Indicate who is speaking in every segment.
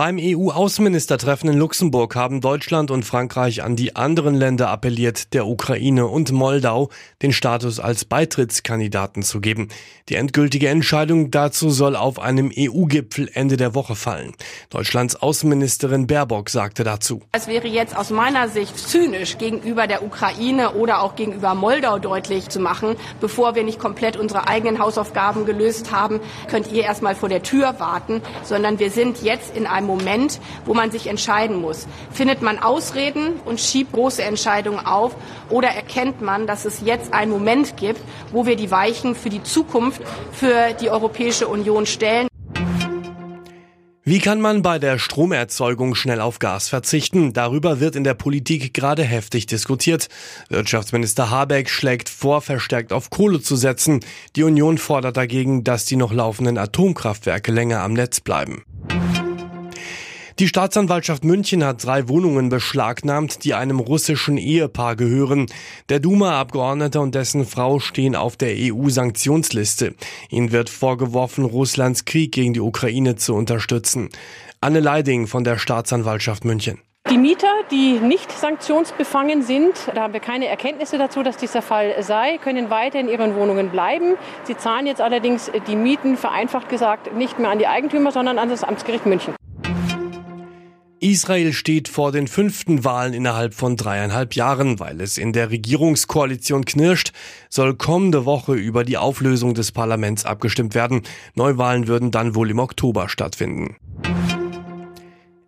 Speaker 1: Beim EU-Außenministertreffen in Luxemburg haben Deutschland und Frankreich an die anderen Länder appelliert, der Ukraine und Moldau den Status als Beitrittskandidaten zu geben. Die endgültige Entscheidung dazu soll auf einem EU-Gipfel Ende der Woche fallen. Deutschlands Außenministerin Baerbock sagte dazu.
Speaker 2: Es wäre jetzt aus meiner Sicht zynisch gegenüber der Ukraine oder auch gegenüber Moldau deutlich zu machen, bevor wir nicht komplett unsere eigenen Hausaufgaben gelöst haben, könnt ihr erstmal vor der Tür warten, sondern wir sind jetzt in einem Moment, wo man sich entscheiden muss. Findet man Ausreden und schiebt große Entscheidungen auf oder erkennt man, dass es jetzt einen Moment gibt, wo wir die Weichen für die Zukunft für die Europäische Union stellen?
Speaker 1: Wie kann man bei der Stromerzeugung schnell auf Gas verzichten? Darüber wird in der Politik gerade heftig diskutiert. Wirtschaftsminister Habeck schlägt vor, verstärkt auf Kohle zu setzen. Die Union fordert dagegen, dass die noch laufenden Atomkraftwerke länger am Netz bleiben. Die Staatsanwaltschaft München hat drei Wohnungen beschlagnahmt, die einem russischen Ehepaar gehören. Der Duma-Abgeordnete und dessen Frau stehen auf der EU-Sanktionsliste. Ihnen wird vorgeworfen, Russlands Krieg gegen die Ukraine zu unterstützen. Anne Leiding von der Staatsanwaltschaft München.
Speaker 3: Die Mieter, die nicht sanktionsbefangen sind, da haben wir keine Erkenntnisse dazu, dass dieser Fall sei, können weiter in ihren Wohnungen bleiben. Sie zahlen jetzt allerdings die Mieten, vereinfacht gesagt, nicht mehr an die Eigentümer, sondern an das Amtsgericht München.
Speaker 1: Israel steht vor den fünften Wahlen innerhalb von dreieinhalb Jahren, weil es in der Regierungskoalition knirscht, soll kommende Woche über die Auflösung des Parlaments abgestimmt werden. Neuwahlen würden dann wohl im Oktober stattfinden.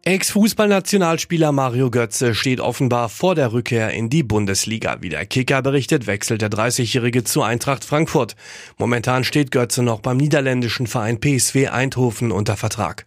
Speaker 1: Ex-Fußballnationalspieler Mario Götze steht offenbar vor der Rückkehr in die Bundesliga. Wie der Kicker berichtet, wechselt der 30-Jährige zu Eintracht Frankfurt. Momentan steht Götze noch beim niederländischen Verein PSW Eindhoven unter Vertrag.